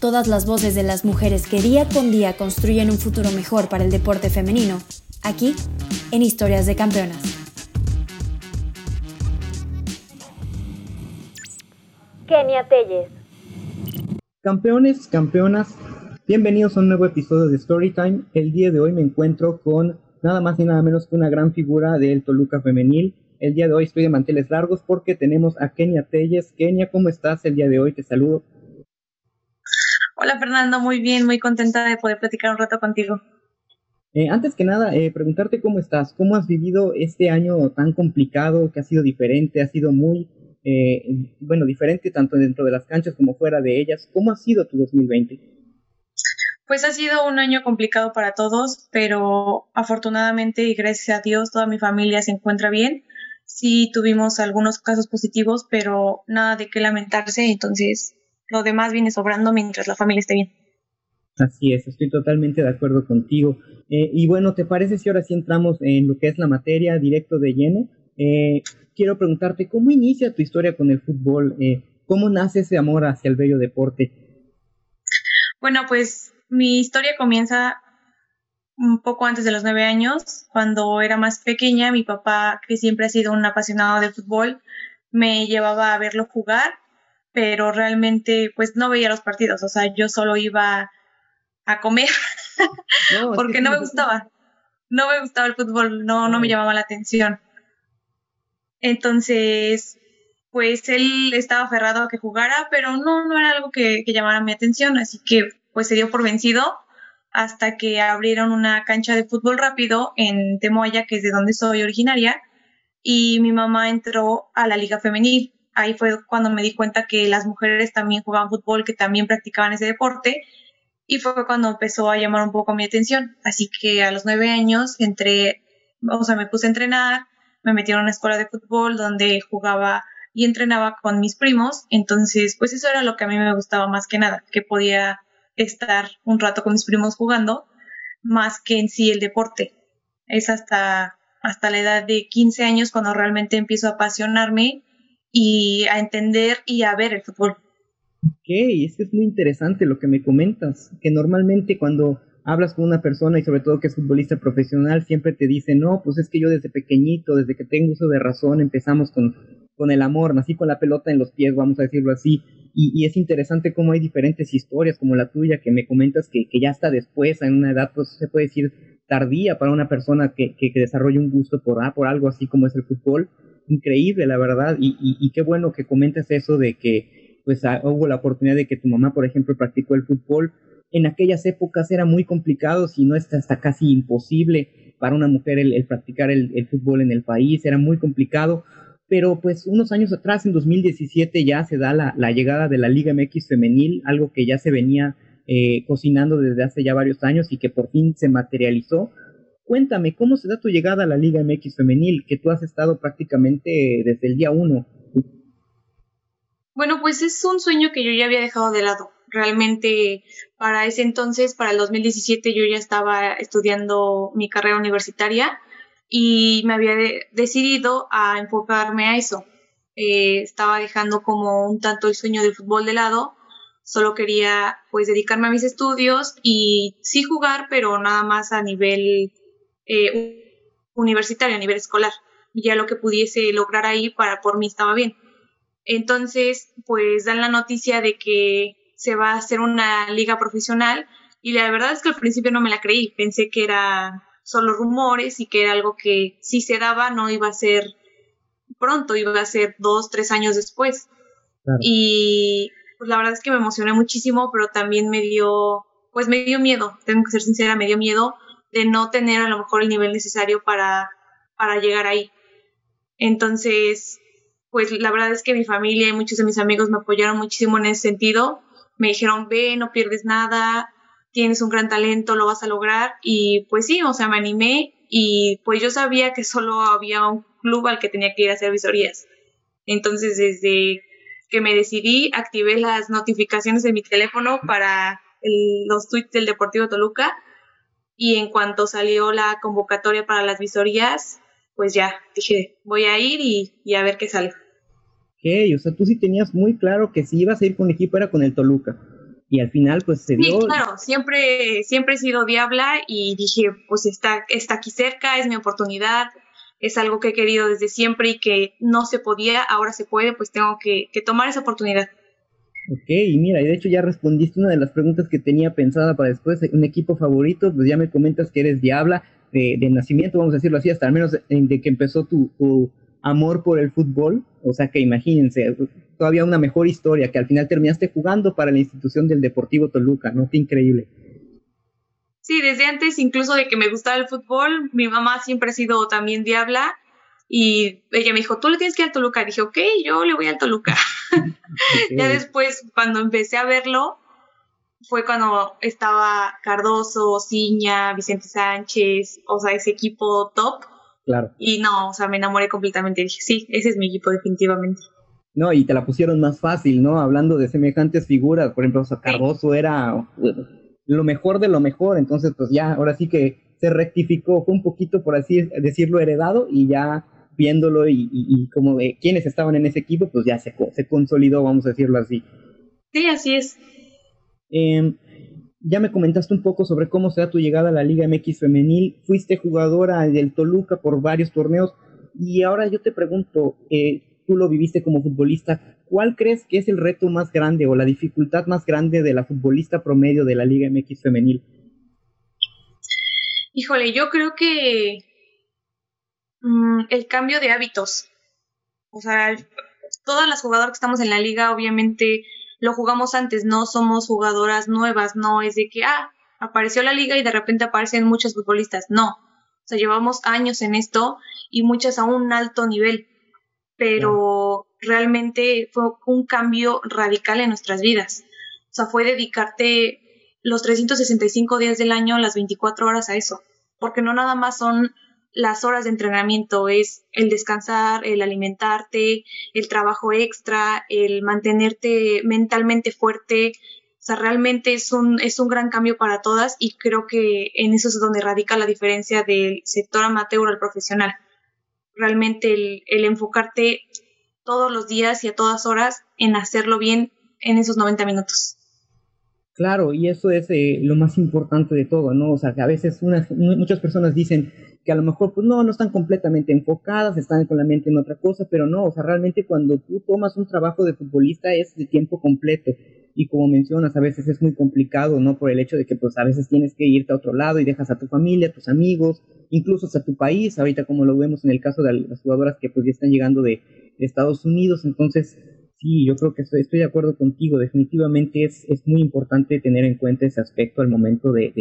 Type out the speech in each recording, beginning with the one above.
Todas las voces de las mujeres que día con día construyen un futuro mejor para el deporte femenino, aquí, en Historias de Campeonas. Kenia Telles. Campeones, campeonas, bienvenidos a un nuevo episodio de Storytime. El día de hoy me encuentro con nada más y nada menos que una gran figura del Toluca femenil. El día de hoy estoy de manteles largos porque tenemos a Kenia Telles. Kenia, ¿cómo estás el día de hoy? Te saludo. Hola Fernando, muy bien, muy contenta de poder platicar un rato contigo. Eh, antes que nada, eh, preguntarte cómo estás, cómo has vivido este año tan complicado, que ha sido diferente, ha sido muy, eh, bueno, diferente tanto dentro de las canchas como fuera de ellas. ¿Cómo ha sido tu 2020? Pues ha sido un año complicado para todos, pero afortunadamente y gracias a Dios toda mi familia se encuentra bien. Sí tuvimos algunos casos positivos, pero nada de qué lamentarse, entonces lo demás viene sobrando mientras la familia esté bien. Así es, estoy totalmente de acuerdo contigo. Eh, y bueno, ¿te parece si ahora sí entramos en lo que es la materia directo de lleno? Eh, quiero preguntarte, ¿cómo inicia tu historia con el fútbol? Eh, ¿Cómo nace ese amor hacia el bello deporte? Bueno, pues mi historia comienza un poco antes de los nueve años, cuando era más pequeña, mi papá, que siempre ha sido un apasionado del fútbol, me llevaba a verlo jugar pero realmente pues no veía los partidos, o sea, yo solo iba a comer porque no me gustaba, no me gustaba el fútbol, no, no me llamaba la atención. Entonces, pues él estaba aferrado a que jugara, pero no, no era algo que, que llamara mi atención, así que pues se dio por vencido hasta que abrieron una cancha de fútbol rápido en Temoaya, que es de donde soy originaria, y mi mamá entró a la liga femenil ahí fue cuando me di cuenta que las mujeres también jugaban fútbol, que también practicaban ese deporte, y fue cuando empezó a llamar un poco mi atención. Así que a los nueve años entré, o sea, me puse a entrenar, me metí en una escuela de fútbol donde jugaba y entrenaba con mis primos, entonces pues eso era lo que a mí me gustaba más que nada, que podía estar un rato con mis primos jugando, más que en sí el deporte. Es hasta, hasta la edad de 15 años cuando realmente empiezo a apasionarme y a entender y a ver el fútbol. Ok, eso es muy interesante lo que me comentas, que normalmente cuando hablas con una persona y sobre todo que es futbolista profesional, siempre te dice, no, pues es que yo desde pequeñito, desde que tengo uso de razón, empezamos con, con el amor, nací con la pelota en los pies, vamos a decirlo así, y, es interesante cómo hay diferentes historias como la tuya que me comentas que, que ya está después, en una edad, pues se puede decir tardía para una persona que, que, que desarrolle un gusto por, ah, por algo así como es el fútbol, increíble, la verdad, y, qué bueno que comentes eso de que pues ah, hubo la oportunidad de que tu mamá, por ejemplo, practicó el fútbol. En aquellas épocas era muy complicado, si no está hasta casi imposible para una mujer el, practicar el, fútbol en el país, era muy complicado, pero pues unos años atrás, en 2017, ya se da la, la llegada de la Liga MX femenil, algo que ya se venía eh, cocinando desde hace ya varios años y que por fin se materializó Cuéntame, ¿cómo se da tu llegada a la Liga MX femenil, que tú has estado prácticamente desde el día uno? Bueno, pues es un sueño que yo ya había dejado de lado. Realmente para ese entonces, para el 2017, yo ya estaba estudiando mi carrera universitaria y me había decidido a enfocarme a eso. Eh, estaba dejando como un tanto el sueño del fútbol de lado, solo quería pues dedicarme a mis estudios y sí jugar, pero nada más a nivel eh, universitario, a nivel escolar. Ya lo que pudiese lograr ahí para por mí estaba bien. Entonces, pues dan la noticia de que se va a hacer una liga profesional y la verdad es que al principio no me la creí. Pensé que era solo rumores y que era algo que si se daba no iba a ser pronto, iba a ser dos, tres años después. Y pues la verdad es que me emocioné muchísimo, pero también me dio, pues me dio miedo, tengo que ser sincera, me dio miedo de no tener a lo mejor el nivel necesario para, para llegar ahí. Entonces, pues la verdad es que mi familia y muchos de mis amigos me apoyaron muchísimo en ese sentido. Me dijeron, ve, no pierdes nada, tienes un gran talento, lo vas a lograr. Y pues sí, o sea, me animé y pues yo sabía que solo había un club al que tenía que ir a hacer visorías. Entonces, desde que me decidí, activé las notificaciones de mi teléfono para los tweets del Deportivo Toluca y en cuanto salió la convocatoria para las visorías, pues ya dije, voy a ir y, a ver qué sale. Ok, o sea, tú sí tenías muy claro que si ibas a ir con equipo era con el Toluca. Y al final, pues se dio. Sí, claro, siempre, siempre he sido diabla y dije, pues está, está aquí cerca, es mi oportunidad, es algo que he querido desde siempre y que no se podía, ahora se puede, pues tengo que, que tomar esa oportunidad. Ok, mira, y de hecho ya respondiste una de las preguntas que tenía pensada para después, un equipo favorito, pues ya me comentas que eres diabla de, nacimiento, vamos a decirlo así, hasta al menos de que empezó tu, amor por el fútbol, o sea que imagínense, todavía una mejor historia, que al final terminaste jugando para la institución del Deportivo Toluca, ¿no? Qué increíble. Sí, desde antes incluso de que me gustaba el fútbol, mi mamá siempre ha sido también diabla y ella me dijo, tú le tienes que ir al Toluca. dije, ok, yo le voy al Toluca. ya después, cuando empecé a verlo, fue cuando estaba Cardoso, Ciña, Vicente Sánchez, o sea, ese equipo top. Claro. Y no, o sea, me enamoré completamente. Dije, sí, ese es mi equipo definitivamente. No, y te la pusieron más fácil, ¿no? Hablando de semejantes figuras, por ejemplo, Cardoso era lo mejor de lo mejor, entonces pues ya, ahora sí que se rectificó, fue un poquito, por así decirlo, heredado y ya viéndolo y, como quienes estaban en ese equipo, pues ya se, se consolidó, vamos a decirlo así. Sí, así es. Em, ya me comentaste un poco sobre cómo será tu llegada a la Liga MX femenil. Fuiste jugadora del Toluca por varios torneos y ahora yo te pregunto, eh, tú lo viviste como futbolista, ¿cuál crees que es el reto más grande o la dificultad más grande de la futbolista promedio de la Liga MX femenil? Híjole, yo creo que Mm, el cambio de hábitos. O sea, todas las jugadoras que estamos en la liga, obviamente lo jugamos antes, no somos jugadoras nuevas, no es de que, ah, apareció la liga y de repente aparecen muchos futbolistas, no. O sea, llevamos años en esto y muchas a un alto nivel, pero realmente fue un cambio radical en nuestras vidas. O sea, fue dedicarte los 365 días del año, las 24 horas a eso, porque no nada más son las horas de entrenamiento, es el descansar, el alimentarte, el trabajo extra, el mantenerte mentalmente fuerte. O sea, realmente es un, es un gran cambio para todas y creo que en eso es donde radica la diferencia del sector amateur al profesional. Realmente el, el enfocarte todos los días y a todas horas en hacerlo bien en esos 90 minutos. Claro, y eso es eh, lo más importante de todo, ¿no? O sea, que a veces unas, muchas personas dicen que a lo mejor, pues no, no están completamente enfocadas, están con la mente en otra cosa, pero no, o sea, realmente cuando tú tomas un trabajo de futbolista es de tiempo completo. Y como mencionas, a veces es muy complicado, ¿no? Por el hecho de que, pues, a veces tienes que irte a otro lado y dejas a tu familia, a tus amigos, incluso hasta tu país, ahorita como lo vemos en el caso de las jugadoras que, pues, ya están llegando de Estados Unidos, entonces Sí, yo creo que estoy, de acuerdo contigo. Definitivamente es, es muy importante tener en cuenta ese aspecto al momento de,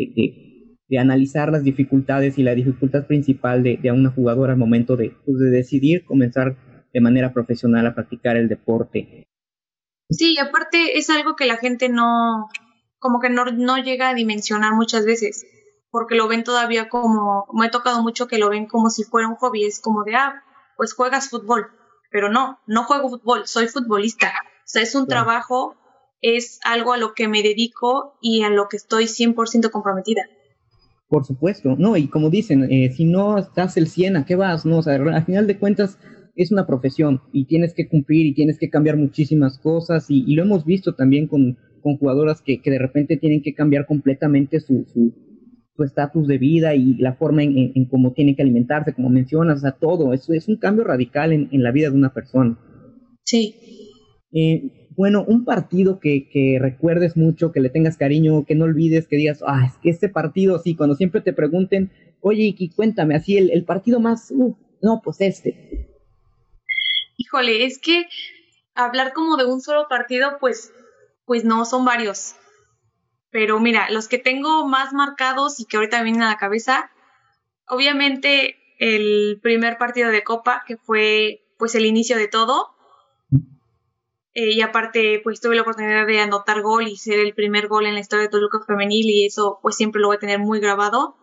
analizar las dificultades y la dificultad principal de, de una jugadora al momento de, pues, de decidir comenzar de manera profesional a practicar el deporte. Sí, aparte es algo que la gente no, como que no, no llega a dimensionar muchas veces, porque lo ven todavía como, me ha tocado mucho que lo ven como si fuera un hobby, es como de, ah, pues juegas fútbol, pero no, no juego fútbol, soy futbolista. O sea, es un trabajo, es algo a lo que me dedico y a lo que estoy 100% comprometida. Por supuesto, no, y como dicen, eh, si no estás el 100, ¿a qué vas? No, o sea, al final de cuentas es una profesión y tienes que cumplir y tienes que cambiar muchísimas cosas y, lo hemos visto también con, con jugadoras que, que, de repente tienen que cambiar completamente su, su, su estatus de vida y la forma en, en, cómo tiene que alimentarse, como mencionas, o sea, todo. Eso es un cambio radical en, en la vida de una persona. Sí. Eh, bueno, un partido que, recuerdes mucho, que le tengas cariño, que no olvides, que digas, ah, es que este partido, sí, cuando siempre te pregunten, oye, y cuéntame, así el, el partido más, uh, no, pues este. Híjole, es que hablar como de un solo partido, pues, pues no, son varios. Pero mira, los que tengo más marcados y que ahorita vienen a la cabeza, obviamente el primer partido de Copa, que fue pues el inicio de todo. Eh, y aparte, pues tuve la oportunidad de anotar gol y ser el primer gol en la historia de Toluca Femenil y eso pues siempre lo voy a tener muy grabado.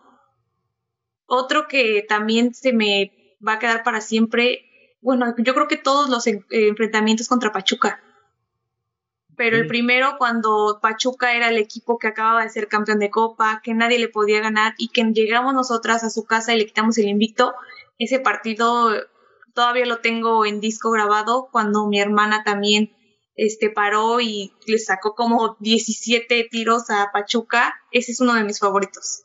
Otro que también se me va a quedar para siempre, bueno, yo creo que todos los enfrentamientos contra Pachuca. Pero el primero cuando Pachuca era el equipo que acababa de ser campeón de Copa, que nadie le podía ganar y que llegamos nosotras a su casa y le quitamos el invicto, ese partido todavía lo tengo en disco grabado cuando mi hermana también este paró y le sacó como 17 tiros a Pachuca. Ese es uno de mis favoritos.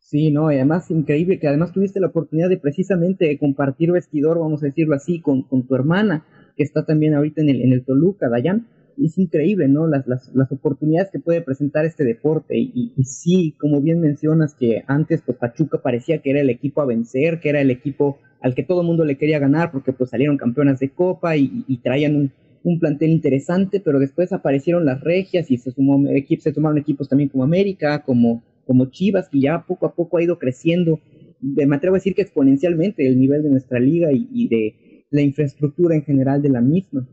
Sí, no, y además increíble que además tuviste la oportunidad de precisamente compartir vestidor, vamos a decirlo así, con, con tu hermana, que está también ahorita en el, en el Toluca, Dayan. Es increíble, ¿no? Las, las, las oportunidades que puede presentar este deporte. Y, y, sí, como bien mencionas, que antes pues Pachuca parecía que era el equipo a vencer, que era el equipo al que todo el mundo le quería ganar porque pues salieron campeonas de Copa y, y traían un, un plantel interesante, pero después aparecieron las regias y se, sumó, se sumaron equipos también como América, como como Chivas, que ya poco a poco ha ido creciendo, me atrevo a decir que exponencialmente el nivel de nuestra liga y, de la infraestructura en general de la misma.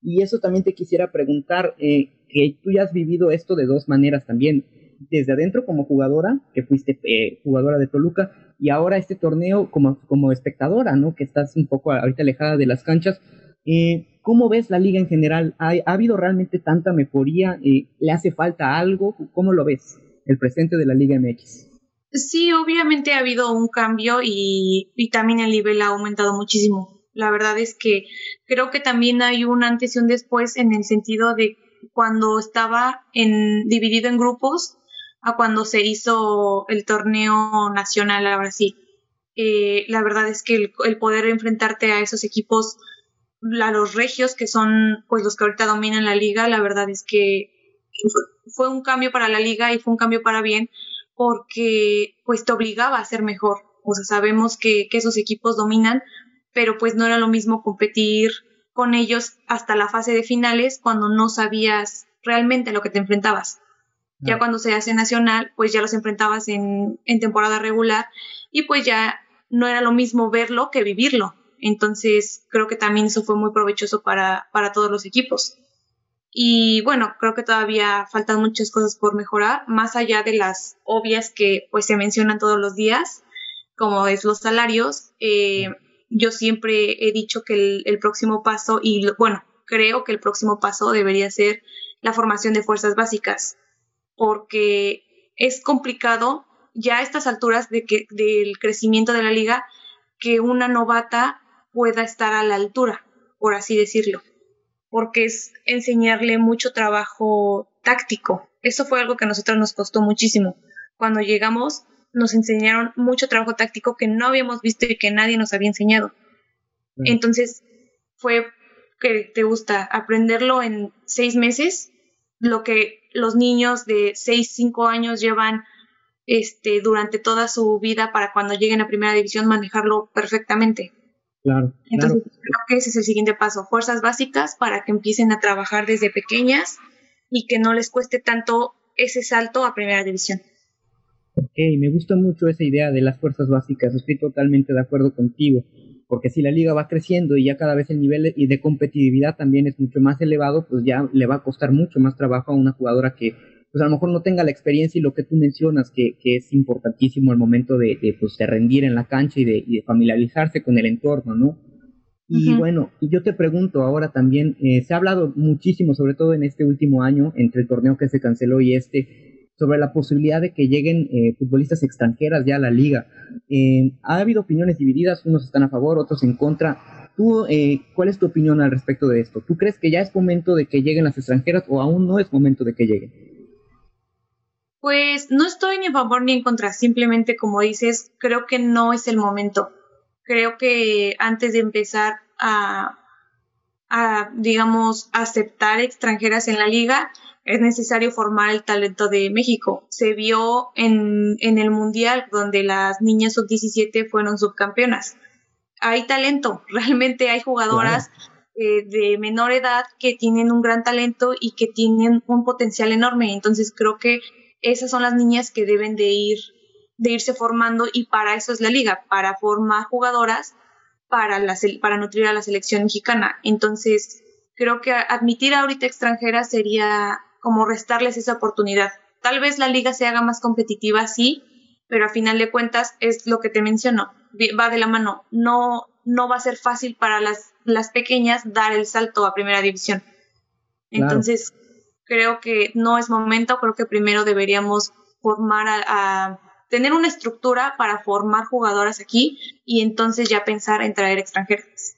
Y eso también te quisiera preguntar, eh, que tú ya has vivido esto de dos maneras también, desde adentro como jugadora, que fuiste eh, jugadora de Toluca, y ahora este torneo como, como espectadora, ¿no? Que estás un poco ahorita alejada de las canchas. Eh, ¿Cómo ves la liga en general? ¿Ha, ¿Ha, habido realmente tanta mejoría? ¿Le hace falta algo? ¿Cómo lo ves? el presente de la Liga MX. Sí, obviamente ha habido un cambio y, y también el nivel ha aumentado muchísimo. La verdad es que creo que también hay un antes y un después en el sentido de cuando estaba en, dividido en grupos a cuando se hizo el torneo nacional ahora sí. Eh, la verdad es que el, el, poder enfrentarte a esos equipos, a los regios que son pues los que ahorita dominan la liga, la verdad es que fue un cambio para la liga y fue un cambio para bien porque pues te obligaba a ser mejor. O sea, sabemos que, que esos equipos dominan, pero pues no era lo mismo competir con ellos hasta la fase de finales cuando no sabías realmente lo que te enfrentabas. Ya cuando se hace nacional, pues ya los enfrentabas en, en, temporada regular y pues ya no era lo mismo verlo que vivirlo. Entonces creo que también eso fue muy provechoso para, para todos los equipos. Y bueno, creo que todavía faltan muchas cosas por mejorar, más allá de las obvias que pues se mencionan todos los días, como es los salarios. Eh, yo siempre he dicho que el, el próximo paso, y bueno, creo que el próximo paso debería ser la formación de fuerzas básicas, porque es complicado ya a estas alturas de que, del crecimiento de la liga que una novata pueda estar a la altura, por así decirlo porque es enseñarle mucho trabajo táctico. Eso fue algo que a nosotros nos costó muchísimo. Cuando llegamos nos enseñaron mucho trabajo táctico que no habíamos visto y que nadie nos había enseñado. Entonces fue que te gusta aprenderlo en seis meses, lo que los niños de seis, cinco años llevan este, durante toda su vida para cuando lleguen a primera división manejarlo perfectamente. Claro. Entonces, claro. creo que ese es el siguiente paso, fuerzas básicas para que empiecen a trabajar desde pequeñas y que no les cueste tanto ese salto a primera división. Ok, me gusta mucho esa idea de las fuerzas básicas, estoy totalmente de acuerdo contigo, porque si la liga va creciendo y ya cada vez el nivel de, de competitividad también es mucho más elevado, pues ya le va a costar mucho más trabajo a una jugadora que pues a lo mejor no tenga la experiencia y lo que tú mencionas, que, que es importantísimo el momento de, de, pues, de rendir en la cancha y de, y de, familiarizarse con el entorno, ¿no? Y uh -huh. bueno, y yo te pregunto ahora también, eh, se ha hablado muchísimo, sobre todo en este último año, entre el torneo que se canceló y este, sobre la posibilidad de que lleguen eh, futbolistas extranjeras ya a la liga. Eh, ha habido opiniones divididas, unos están a favor, otros en contra. ¿Tú, eh, cuál es tu opinión al respecto de esto? ¿Tú crees que ya es momento de que lleguen las extranjeras o aún no es momento de que lleguen? Pues no estoy ni a favor ni en contra, simplemente como dices, creo que no es el momento. Creo que antes de empezar a, a digamos, aceptar extranjeras en la liga, es necesario formar el talento de México. Se vio en, el Mundial, donde las niñas sub-17 fueron subcampeonas. Hay talento, realmente hay jugadoras eh, de menor edad que tienen un gran talento y que tienen un potencial enorme. Entonces creo que esas son las niñas que deben de ir de irse formando y para eso es la liga, para formar jugadoras para, la, para nutrir a la selección mexicana. Entonces, creo que admitir ahorita extranjeras sería como restarles esa oportunidad. Tal vez la liga se haga más competitiva, sí, pero a final de cuentas es lo que te menciono, va de la mano. No, no va a ser fácil para las, las pequeñas dar el salto a primera división. Entonces, creo que no es momento, creo que primero deberíamos formar a, tener una estructura para formar jugadoras aquí y entonces ya pensar en traer extranjeras.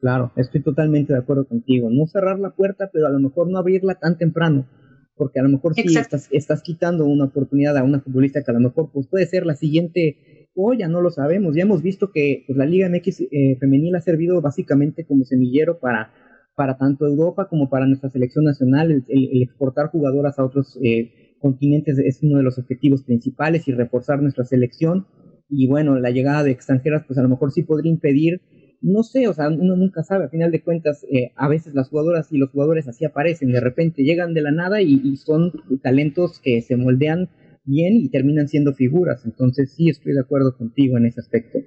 Claro, estoy totalmente de acuerdo contigo. No cerrar la puerta, pero a lo mejor no abrirla tan temprano, porque a lo mejor sí estás, estás, quitando una oportunidad a una futbolista que a lo mejor pues, puede ser la siguiente o ya no lo sabemos. Ya hemos visto que pues, la Liga MX eh, femenil ha servido básicamente como semillero para para tanto Europa como para nuestra selección nacional, el, exportar jugadoras a otros eh, continentes es uno de los objetivos principales y reforzar nuestra selección. Y bueno, la llegada de extranjeras, pues a lo mejor sí podría impedir, no sé, o sea, uno nunca sabe, a final de cuentas, eh, a veces las jugadoras y los jugadores así aparecen, de repente llegan de la nada y, y son talentos que se moldean bien y terminan siendo figuras. Entonces sí estoy de acuerdo contigo en ese aspecto.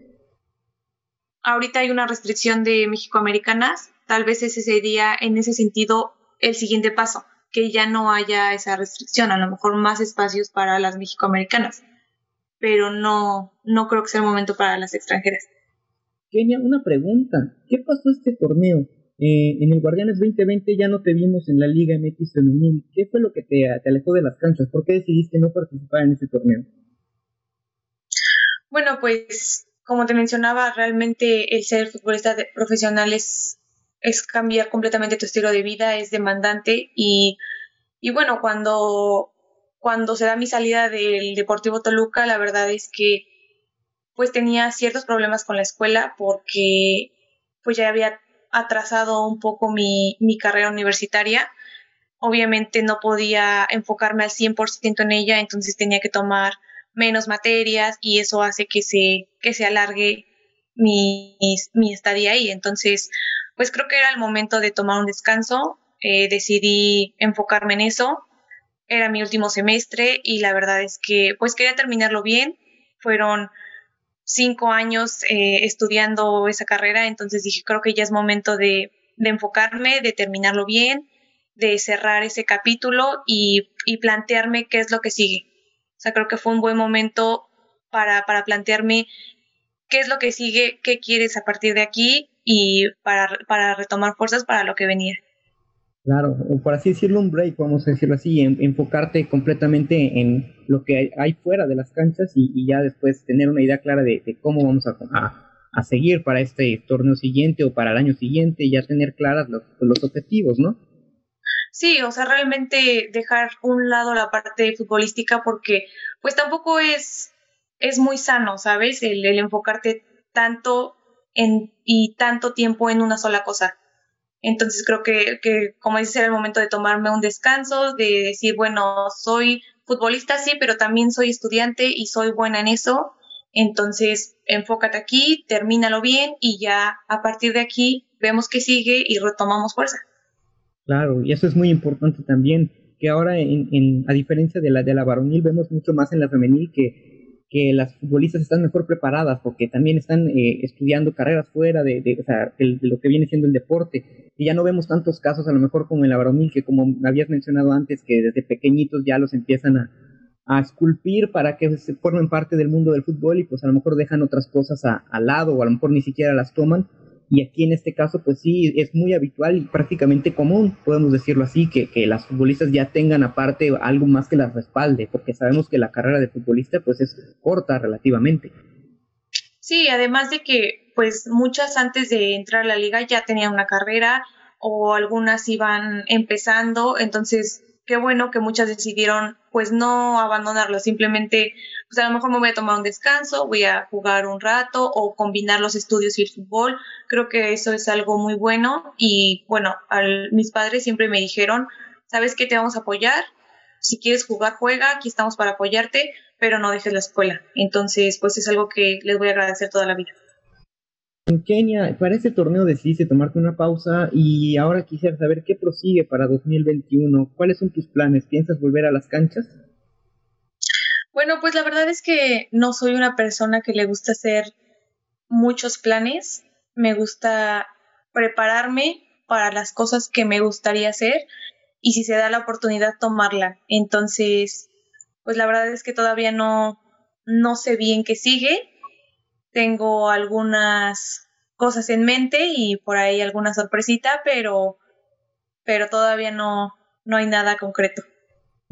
Ahorita hay una restricción de México-Americanas tal vez ese sería en ese sentido el siguiente paso, que ya no haya esa restricción, a lo mejor más espacios para las mexicoamericanas, pero no, no creo que sea el momento para las extranjeras. Kenia, una pregunta, ¿qué pasó este torneo? Eh, en el Guardianes 2020 ya no te vimos en la Liga MX femenil. ¿Qué fue lo que te, te alejó de las canchas? ¿Por qué decidiste no participar en ese torneo? Bueno, pues como te mencionaba, realmente el ser futbolista profesional es es cambiar completamente tu estilo de vida, es demandante y, y bueno, cuando, cuando se da mi salida del Deportivo Toluca, la verdad es que pues tenía ciertos problemas con la escuela porque pues ya había atrasado un poco mi, mi carrera universitaria. Obviamente no podía enfocarme al 100% en ella, entonces tenía que tomar menos materias y eso hace que se, que se alargue mi, mi estadía ahí. Entonces, pues creo que era el momento de tomar un descanso. Eh, decidí enfocarme en eso. Era mi último semestre y la verdad es que pues quería terminarlo bien. Fueron cinco años eh, estudiando esa carrera, entonces dije, creo que ya es momento de, enfocarme, de terminarlo bien, de cerrar ese capítulo y, y, plantearme qué es lo que sigue. O sea, creo que fue un buen momento para, para plantearme qué es lo que sigue, qué quieres a partir de aquí y para, para retomar fuerzas para lo que venía. Claro, o por así decirlo, un break, vamos a decirlo así, enfocarte completamente en lo que hay, fuera de las canchas y, ya después tener una idea clara de, cómo vamos a, a, seguir para este torneo siguiente o para el año siguiente, y ya tener claras los, los objetivos, ¿no? Sí, o sea, realmente dejar un lado la parte futbolística porque pues tampoco es, es muy sano, ¿sabes? El, enfocarte tanto y tanto tiempo en una sola cosa. Entonces creo que, que, como dices, era el momento de tomarme un descanso, de decir, bueno, soy futbolista, sí, pero también soy estudiante y soy buena en eso. Entonces, enfócate aquí, termínalo bien y ya a partir de aquí vemos que sigue y retomamos fuerza. Claro, y eso es muy importante también, que ahora, en, en, a diferencia de la, de la varonil, vemos mucho más en la femenil que que las futbolistas están mejor preparadas porque también están eh, estudiando carreras fuera de, lo que viene siendo el deporte. Y ya no vemos tantos casos, a lo mejor como en la varonil, que como habías mencionado antes, que desde pequeñitos ya los empiezan a, esculpir para que se formen parte del mundo del fútbol y pues a lo mejor dejan otras cosas al lado o a lo mejor ni siquiera las toman y aquí en este caso, pues sí, es muy habitual y prácticamente común, podemos decirlo así, que, que las futbolistas ya tengan aparte algo más que las respalde, porque sabemos que la carrera de futbolista pues es corta relativamente. Sí, además de que pues muchas antes de entrar a la liga ya tenían una carrera o algunas iban empezando, entonces qué bueno que muchas decidieron pues no abandonarlo, simplemente pues a lo mejor me voy a tomar un descanso, voy a jugar un rato o combinar los estudios y el fútbol. Creo que eso es algo muy bueno y bueno, al, mis padres siempre me dijeron, sabes que te vamos a apoyar, si quieres jugar, juega, aquí estamos para apoyarte, pero no dejes la escuela. Entonces, pues es algo que les voy a agradecer toda la vida. En Kenia, para este torneo decidiste tomarte una pausa y ahora quisiera saber qué prosigue para 2021. ¿Cuáles son tus planes? ¿Piensas volver a las canchas? Bueno, pues la verdad es que no soy una persona que le gusta hacer muchos planes. Me gusta prepararme para las cosas que me gustaría hacer y si se da la oportunidad tomarla. Entonces, pues la verdad es que todavía no, no sé bien qué sigue. Tengo algunas cosas en mente y por ahí alguna sorpresita, pero, pero todavía no, no hay nada concreto.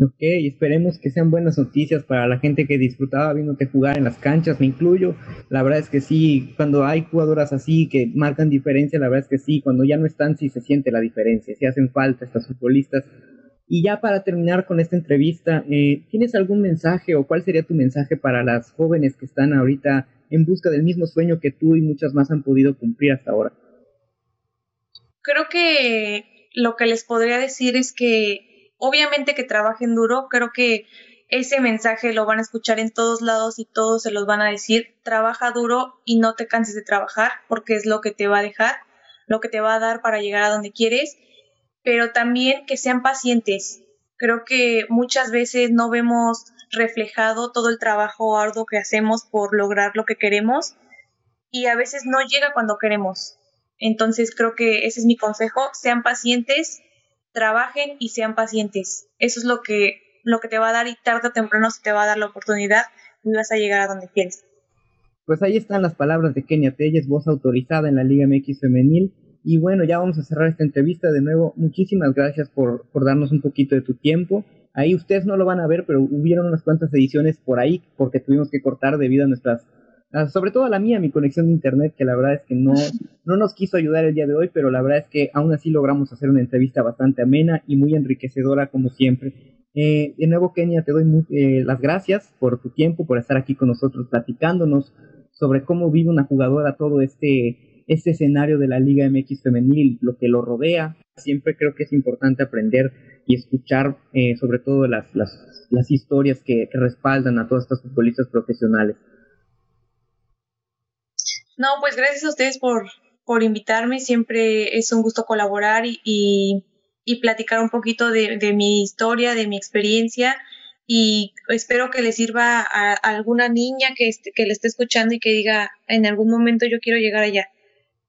Ok, esperemos que sean buenas noticias para la gente que disfrutaba viéndote jugar en las canchas, me incluyo. La verdad es que sí, cuando hay jugadoras así que marcan diferencia, la verdad es que sí, cuando ya no están, sí se siente la diferencia, sí hacen falta estas futbolistas. Y ya para terminar con esta entrevista, eh, ¿tienes algún mensaje o cuál sería tu mensaje para las jóvenes que están ahorita en busca del mismo sueño que tú y muchas más han podido cumplir hasta ahora? Creo que lo que les podría decir es que obviamente que trabajen duro, creo que ese mensaje lo van a escuchar en todos lados y todos se los van a decir, trabaja duro y no te canses de trabajar porque es lo que te va a dejar, lo que te va a dar para llegar a donde quieres, pero también que sean pacientes. Creo que muchas veces no vemos reflejado todo el trabajo arduo que hacemos por lograr lo que queremos y a veces no llega cuando queremos. Entonces creo que ese es mi consejo, sean pacientes trabajen y sean pacientes. Eso es lo que, lo que te va a dar y tarde o temprano se te va a dar la oportunidad y vas a llegar a donde quieres. Pues ahí están las palabras de Kenia Telles, voz autorizada en la Liga MX Femenil. Y bueno, ya vamos a cerrar esta entrevista de nuevo. Muchísimas gracias por, por darnos un poquito de tu tiempo. Ahí ustedes no lo van a ver, pero hubieron unas cuantas ediciones por ahí porque tuvimos que cortar debido a nuestras sobre todo a la mía, mi conexión de internet, que la verdad es que no, no nos quiso ayudar el día de hoy, pero la verdad es que aún así logramos hacer una entrevista bastante amena y muy enriquecedora como siempre. Eh, de nuevo, Kenia, te doy eh, las gracias por tu tiempo, por estar aquí con nosotros platicándonos sobre cómo vive una jugadora todo este, este escenario de la Liga MX femenil, lo que lo rodea. Siempre creo que es importante aprender y escuchar eh, sobre todo las, las, las historias que, que respaldan a todas estas futbolistas profesionales. No, pues gracias a ustedes por, por invitarme. Siempre es un gusto colaborar y, y, platicar un poquito de, de, mi historia, de mi experiencia. Y espero que le sirva a, alguna niña que, que le esté escuchando y que diga, en algún momento yo quiero llegar allá.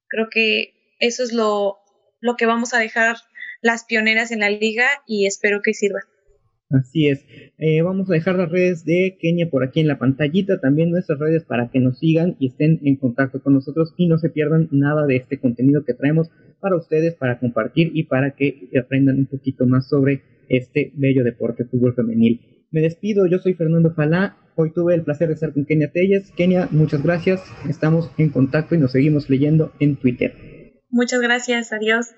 Creo que eso es lo, lo que vamos a dejar las pioneras en la liga y espero que sirva. Así es. Eh, vamos a dejar las redes de Kenia por aquí en la pantallita, también nuestras redes para que nos sigan y estén en contacto con nosotros y no se pierdan nada de este contenido que traemos para ustedes, para compartir y para que aprendan un poquito más sobre este bello deporte fútbol femenil. Me despido, yo soy Fernando Falá, hoy tuve el placer de estar con Kenia Telles. Kenia, muchas gracias, estamos en contacto y nos seguimos leyendo en Twitter. Muchas gracias, adiós.